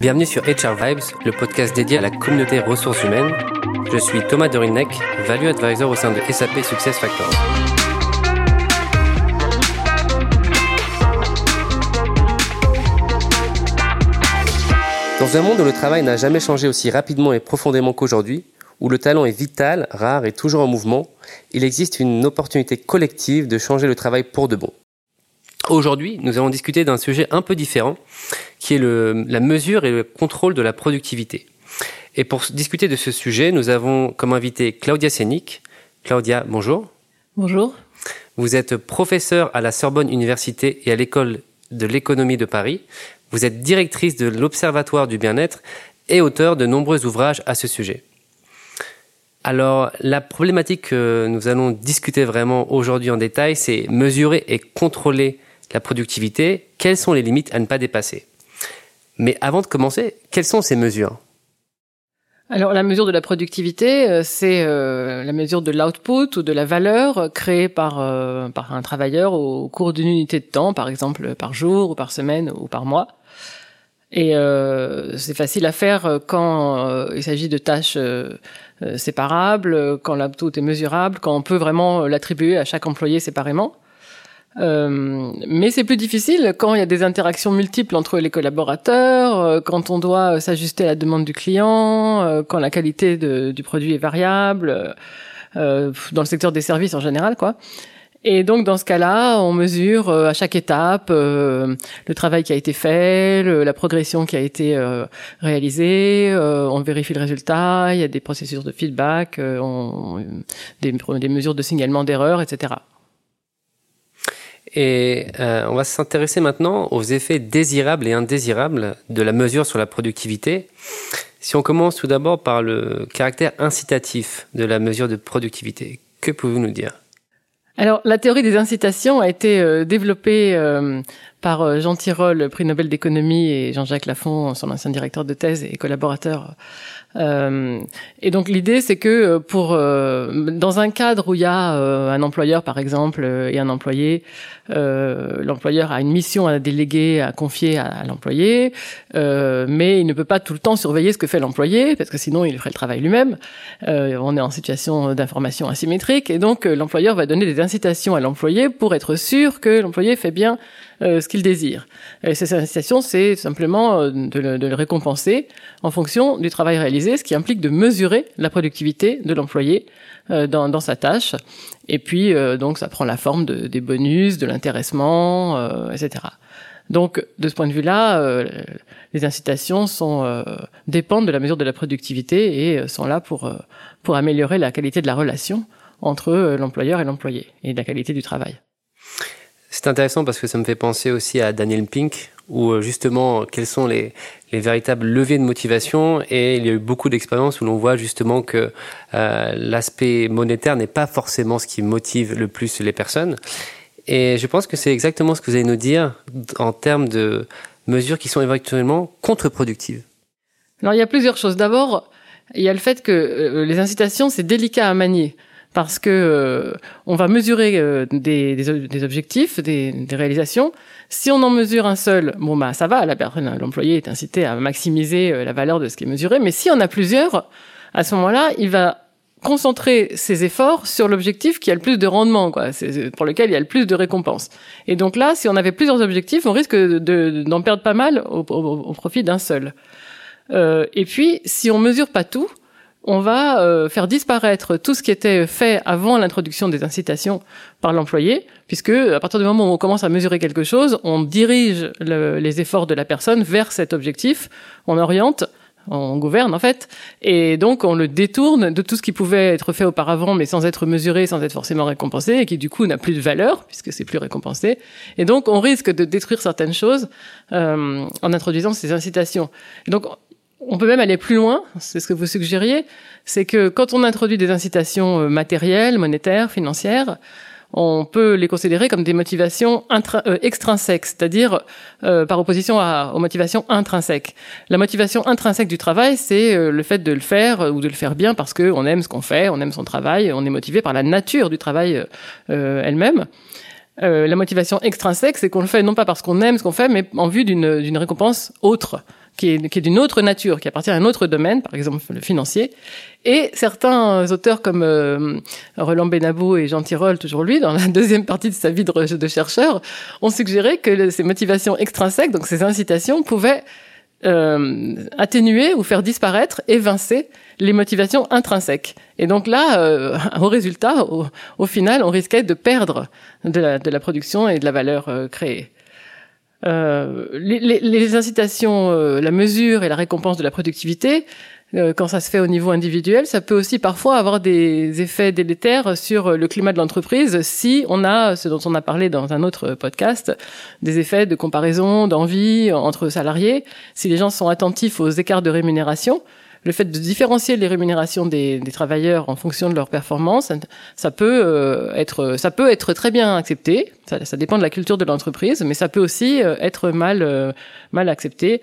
Bienvenue sur HR Vibes, le podcast dédié à la communauté ressources humaines. Je suis Thomas Dorinek, Value Advisor au sein de SAP Success Factors. Dans un monde où le travail n'a jamais changé aussi rapidement et profondément qu'aujourd'hui, où le talent est vital, rare et toujours en mouvement, il existe une opportunité collective de changer le travail pour de bon. Aujourd'hui, nous allons discuter d'un sujet un peu différent, qui est le, la mesure et le contrôle de la productivité. Et pour discuter de ce sujet, nous avons comme invité Claudia Sénic. Claudia, bonjour. Bonjour. Vous êtes professeur à la Sorbonne Université et à l'école de l'économie de Paris. Vous êtes directrice de l'Observatoire du bien-être et auteur de nombreux ouvrages à ce sujet. Alors, la problématique que nous allons discuter vraiment aujourd'hui en détail, c'est mesurer et contrôler la productivité, quelles sont les limites à ne pas dépasser? Mais avant de commencer, quelles sont ces mesures? Alors la mesure de la productivité, euh, c'est euh, la mesure de l'output ou de la valeur créée par, euh, par un travailleur au cours d'une unité de temps, par exemple par jour ou par semaine ou par mois. Et c'est facile à faire quand il s'agit de tâches séparables, quand l'output est mesurable, quand on peut vraiment l'attribuer à chaque employé séparément. Euh, mais c'est plus difficile quand il y a des interactions multiples entre les collaborateurs, euh, quand on doit s'ajuster à la demande du client, euh, quand la qualité du produit est variable, dans le secteur des services en général, quoi. Et donc dans ce cas-là, on mesure à chaque étape le travail qui a été fait, la progression qui a été réalisée, on vérifie le résultat, il y a des processus de feedback, on, des, des mesures de signalement d'erreurs, etc. Et euh, on va s'intéresser maintenant aux effets désirables et indésirables de la mesure sur la productivité. Si on commence tout d'abord par le caractère incitatif de la mesure de productivité, que pouvez-vous nous dire? Alors, la théorie des incitations a été euh, développée euh, par Jean Tirole, prix Nobel d'économie, et Jean-Jacques Lafont, son ancien directeur de thèse et collaborateur euh, et donc l'idée, c'est que euh, pour euh, dans un cadre où il y a un employeur, par exemple, et un employé, l'employeur a une mission à déléguer, à confier à, l'employé, mais il ne peut pas tout le temps surveiller ce que fait l'employé, parce que sinon il ferait le travail lui-même. on est en situation d'information asymétrique, et donc l'employeur va donner des incitations à l'employé pour être sûr que l'employé fait bien euh, ce qu'il désire. Et cette incitation, c'est simplement euh, de le, de le, récompenser en fonction du travail réalisé, ce qui implique de mesurer la productivité de l'employé euh, dans, dans, sa tâche. Et puis, donc, ça prend la forme de, des bonus, de l'intéressement, etc. Donc, de ce point de vue-là, les incitations sont, dépendent de la mesure de la productivité et sont là pour, pour améliorer la qualité de la relation entre l'employeur et l'employé et la qualité du travail. C'est intéressant parce que ça me fait penser aussi à Daniel Pink, où euh, justement, quels sont les, les véritables leviers de motivation. Et il y a eu beaucoup d'expériences où l'on voit justement que euh, l'aspect monétaire n'est pas forcément ce qui motive le plus les personnes. Et je pense que c'est exactement ce que vous allez nous dire en termes de mesures qui sont éventuellement contre-productives. Alors il y a plusieurs choses. D'abord, il y a le fait que euh, les incitations, c'est délicat à manier parce que euh, on va mesurer euh, des, des, des, objectifs, des, des, réalisations. Si on en mesure un seul, bon bah ça va, la personne, l'employé est incité à maximiser euh, la valeur de ce qui est mesuré. Mais si on a plusieurs, à ce moment-là, il va concentrer ses efforts sur l'objectif qui a le plus de rendement, quoi, pour lequel il y a le plus de récompenses. Et donc là, si on avait plusieurs objectifs, on risque d'en de, perdre pas mal au, au, au profit d'un seul. Euh, et puis, si on mesure pas tout, on va euh, faire disparaître tout ce qui était fait avant l'introduction des incitations par l'employé, puisque à partir du moment où on commence à mesurer quelque chose, on dirige les efforts de la personne vers cet objectif, on oriente, on gouverne en fait, et donc on le détourne de tout ce qui pouvait être fait auparavant, mais sans être mesuré, sans être forcément récompensé, et qui du coup n'a plus de valeur puisque c'est plus récompensé. Et donc on risque de détruire certaines choses euh, en introduisant ces incitations. donc on peut même aller plus loin, c'est ce que vous suggériez, c'est que quand on introduit des incitations euh, matérielles, monétaires, financières, on peut les considérer comme des motivations euh, extrinsèques, c'est-à-dire euh, par opposition aux motivations intrinsèques. La motivation intrinsèque du travail, c'est le fait de le faire ou de le faire bien parce qu'on aime ce qu'on fait, on aime son travail, on est motivé par la nature du travail elle-même. la motivation extrinsèque, c'est qu'on le fait non pas parce qu'on aime ce qu'on fait, mais en vue d'une récompense autre qui est, qui est d'une autre nature, qui appartient à un autre domaine, par exemple le financier. Et certains auteurs comme euh, Roland Benabou et Jean Tirole, toujours lui, dans la deuxième partie de sa vie de, chercheur, ont suggéré que ces motivations extrinsèques, donc ces incitations, pouvaient euh, atténuer ou faire disparaître, évincer les motivations intrinsèques. Et donc là, euh, au résultat, au, final, on risquait de perdre de la, de la production et de la valeur euh, créée. Euh, les, les, les, incitations, euh, la mesure et la récompense de la productivité, euh, quand ça se fait au niveau individuel, ça peut aussi parfois avoir des effets délétères sur le climat de l'entreprise si on a, ce dont on a parlé dans un autre podcast, des effets de comparaison, d'envie entre salariés, si les gens sont attentifs aux écarts de rémunération, le fait de différencier les rémunérations des, travailleurs en fonction de leur performance, ça peut euh, être, très bien accepté. Ça, dépend de la culture de l'entreprise, mais ça peut aussi euh, être mal, euh, mal accepté.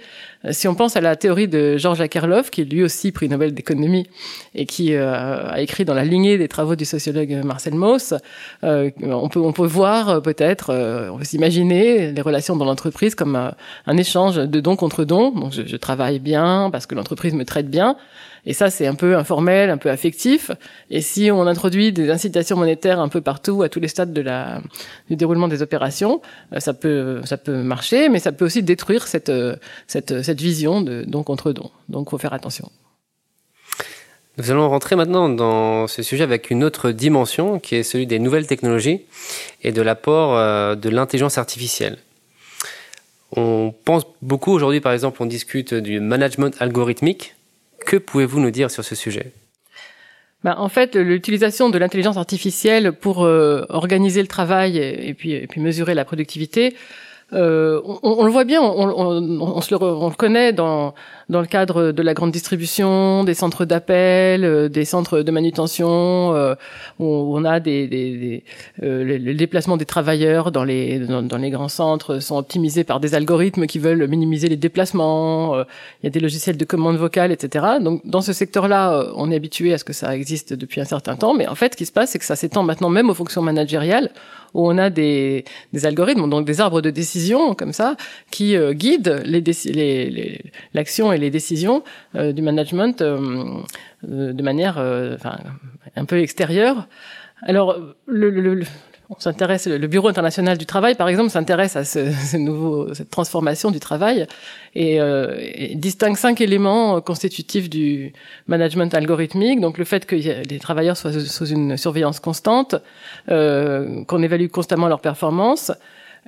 Si on pense à la théorie de Georges Akerlof, qui lui aussi prix Nobel d'économie et qui a écrit dans la lignée des travaux du sociologue Marcel Mauss, on peut, on peut voir peut-être, on peut s'imaginer les relations dans l'entreprise comme un, échange de don contre don. Donc je, je travaille bien parce que l'entreprise me traite bien et ça, c'est un peu informel, un peu affectif. Et si on introduit des incitations monétaires un peu partout, à tous les stades du déroulement des opérations, euh, ça peut, ça peut marcher, mais ça peut aussi détruire cette, euh, cette, cette vision de don contre don. Donc, faut faire attention. Nous allons rentrer maintenant dans ce sujet avec une autre dimension qui est celui des nouvelles technologies et de l'apport euh, de l'intelligence artificielle. On pense beaucoup aujourd'hui, par exemple, on discute du management algorithmique que pouvez-vous nous dire sur ce sujet? Ben, en fait, l'utilisation de l'intelligence artificielle pour euh, organiser le travail et puis mesurer la productivité, euh, on, on, le voit bien, on, on, on se le, on le connaît dans, dans le cadre de la grande distribution, des centres d'appel, euh, des centres de manutention, euh, où on a des, des, des euh, les, déplacements des travailleurs dans les dans, dans, les grands centres sont optimisés par des algorithmes qui veulent minimiser les déplacements. Euh, il y a des logiciels de commande vocale, etc. Donc dans ce secteur-là, on est habitué à ce que ça existe depuis un certain temps, mais en fait, ce qui se passe, c'est que ça s'étend maintenant même aux fonctions managériales où on a des, des algorithmes, donc des arbres de décision comme ça, qui euh, guident l'action les, les, et les décisions euh, du management euh, de manière enfin, un peu extérieure. Alors, le, le, on s'intéresse, le Bureau international du travail, par exemple, s'intéresse à ce, nouveau, cette transformation du travail et, euh, distingue cinq éléments constitutifs du management algorithmique. Donc, le fait que les travailleurs soient sous une surveillance constante, euh, qu'on évalue constamment leur performance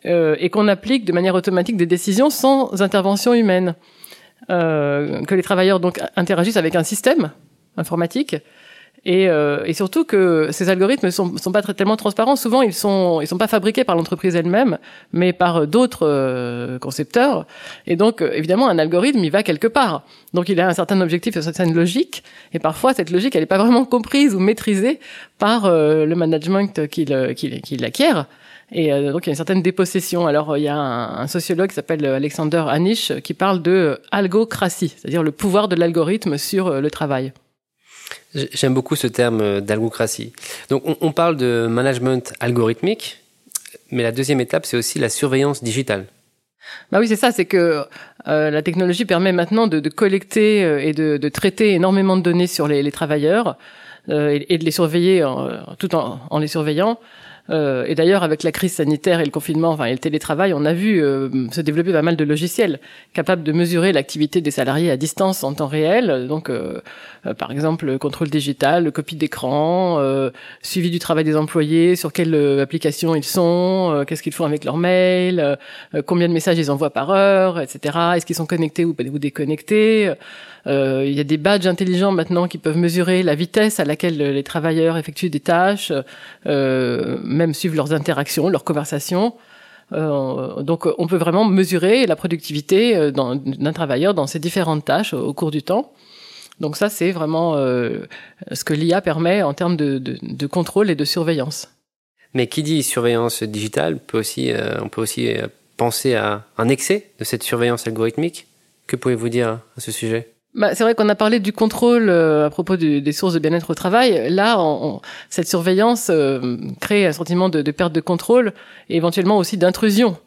euh, et qu'on applique de manière automatique des décisions sans intervention humaine. Euh, que les travailleurs donc interagissent avec un système informatique et, euh, et, surtout que ces algorithmes sont, sont pas tellement transparents. Souvent, ils sont ils sont pas fabriqués par l'entreprise elle-même, mais par d'autres euh, concepteurs. Et donc, euh, évidemment, un algorithme, il va quelque part. Donc, il a un certain objectif, une certaine logique. Et parfois, cette logique, elle n'est pas vraiment comprise ou maîtrisée par euh, le management qu'il qu'il qu'il acquiert. Et donc il y a une certaine dépossession. Alors il y a un, un sociologue qui s'appelle Alexander Anish qui parle de algocratie, c'est-à-dire le pouvoir de l'algorithme sur le travail. J'aime beaucoup ce terme euh, d'algocratie. Donc on, parle de management algorithmique, mais la deuxième étape, c'est aussi la surveillance digitale. Bah oui, c'est ça, c'est que euh, la technologie permet maintenant de, collecter euh, et de, traiter énormément de données sur les, travailleurs et, de les surveiller tout en les surveillant. Euh, et d'ailleurs, avec la crise sanitaire et le confinement, enfin, et le télétravail, on a vu euh, se développer pas mal de logiciels capables de mesurer l'activité des salariés à distance en temps réel. Donc, euh, euh par exemple, le contrôle digital, le copie d'écran, euh, suivi du travail des employés, sur quelle application ils sont, qu'est-ce qu'ils font avec leurs mails, combien de messages ils envoient par heure, etc. Est-ce qu'ils sont connectés ou, ou déconnectés? Il y a des badges intelligents maintenant qui peuvent mesurer la vitesse à laquelle les travailleurs effectuent des tâches, même suivre leurs interactions, leurs conversations. Euh, donc, on peut vraiment mesurer la productivité euh, d'un travailleur dans ses différentes tâches au, cours du temps. Donc ça, c'est vraiment euh, ce que l'IA permet en termes de, contrôle et de surveillance. Mais qui dit surveillance digitale peut aussi, euh, on peut aussi penser à un excès de cette surveillance algorithmique. Que pouvez-vous dire à ce sujet? Bah, c'est vrai qu'on a parlé du contrôle euh, à propos des sources de bien-être au travail. Là, on, cette surveillance euh, crée un sentiment de, de, perte de contrôle et éventuellement aussi d'intrusion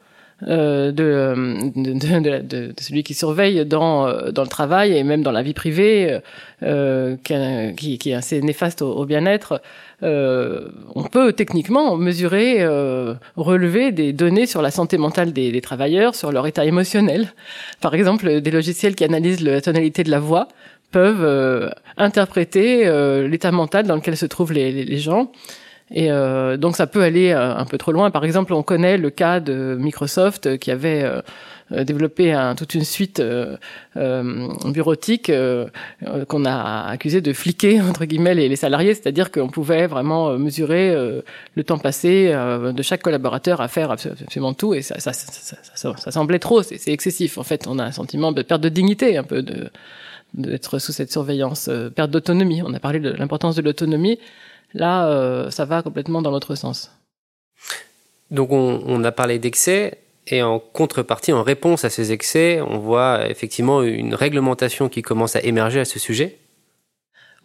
de, de, de, celui qui surveille dans, euh, dans le travail et même dans la vie privée, euh, qui, qui, est assez néfaste au, bien-être. Euh, on peut techniquement mesurer, euh, relever des données sur la santé mentale des, des, travailleurs, sur leur état émotionnel. Par exemple, des logiciels qui analysent la tonalité de la voix peuvent interpréter l'état mental dans lequel se trouvent les, les gens. Et euh, donc ça peut aller euh, un peu trop loin. Par exemple, on connaît le cas de Microsoft qui avait euh, développé un, toute une suite euh, bureautique qu'on a accusé de fliquer entre guillemets les, les salariés, c'est-à-dire qu'on pouvait vraiment mesurer le temps passé de chaque collaborateur à faire absolument tout, et ça, ça, ça, ça semblait trop, c'est excessif. En fait, on a un sentiment de perte de dignité, un peu de d'être sous cette surveillance, perte d'autonomie. On a parlé de l'importance de l'autonomie. Là, euh, ça va complètement dans l'autre sens. Donc on, a parlé d'excès et en contrepartie, en réponse à ces excès, on voit effectivement une réglementation qui commence à émerger à ce sujet.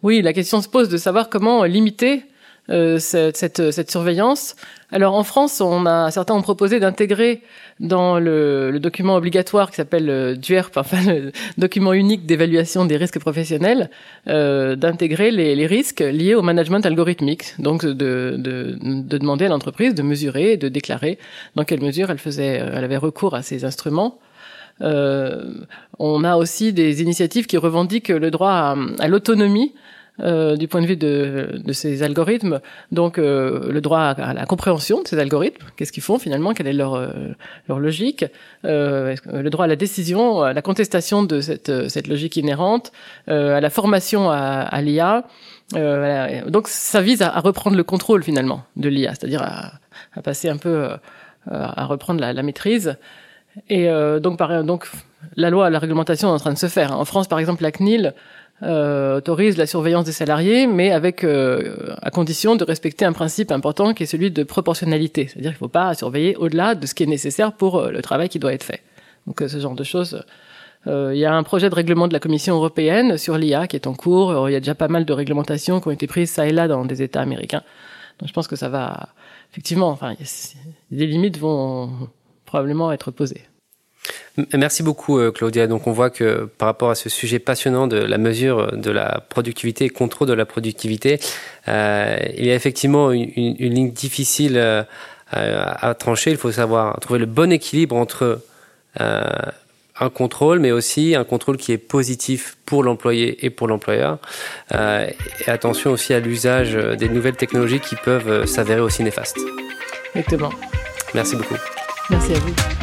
Oui, la question se pose de savoir comment limiter euh, cette, cette, surveillance. Alors en France, on a certains ont proposé d'intégrer dans le, le, document obligatoire qui s'appelle le DUERP, enfin le document unique d'évaluation des risques professionnels, euh, d'intégrer les, risques liés au management algorithmique. Donc de, de, de demander à l'entreprise de mesurer et de déclarer dans quelle mesure elle faisait, elle avait recours à ces instruments. Euh, on a aussi des initiatives qui revendiquent le droit à l'autonomie euh, du point de vue de, de ces algorithmes. Donc euh, le droit à, la compréhension de ces algorithmes, qu'est-ce qu'ils font finalement, quelle est leur, euh, leur logique, le droit à la décision, à la contestation de cette, cette logique inhérente, à la formation à, à l'IA. donc ça vise à, reprendre le contrôle finalement de l'IA, c'est-à-dire à, à, passer un peu à reprendre la, la maîtrise. Et donc, par, donc la loi, la réglementation est en train de se faire. En France, par exemple, la CNIL euh, autorise la surveillance des salariés, mais avec euh, à condition de respecter un principe important qui est celui de proportionnalité, c'est-à-dire qu'il ne faut pas surveiller au-delà de ce qui est nécessaire pour euh, le travail qui doit être fait. Donc ce genre de choses. Il y a un projet de règlement de la Commission européenne sur l'IA qui est en cours. Il y a déjà pas mal de réglementations qui ont été prises ça et là dans des États américains. Donc je pense que ça va effectivement. Enfin, des limites vont probablement être posées. Merci beaucoup euh, Claudia. Donc on voit que par rapport à ce sujet passionnant de la mesure de la productivité et contrôle de la productivité, euh, il y a effectivement une, une, ligne difficile euh, à trancher. Il faut savoir trouver le bon équilibre entre euh, un contrôle, mais aussi un contrôle qui est positif pour l'employé et pour l'employeur. Et attention aussi à l'usage des nouvelles technologies qui peuvent s'avérer aussi néfastes. Exactement. Merci beaucoup. Merci à vous.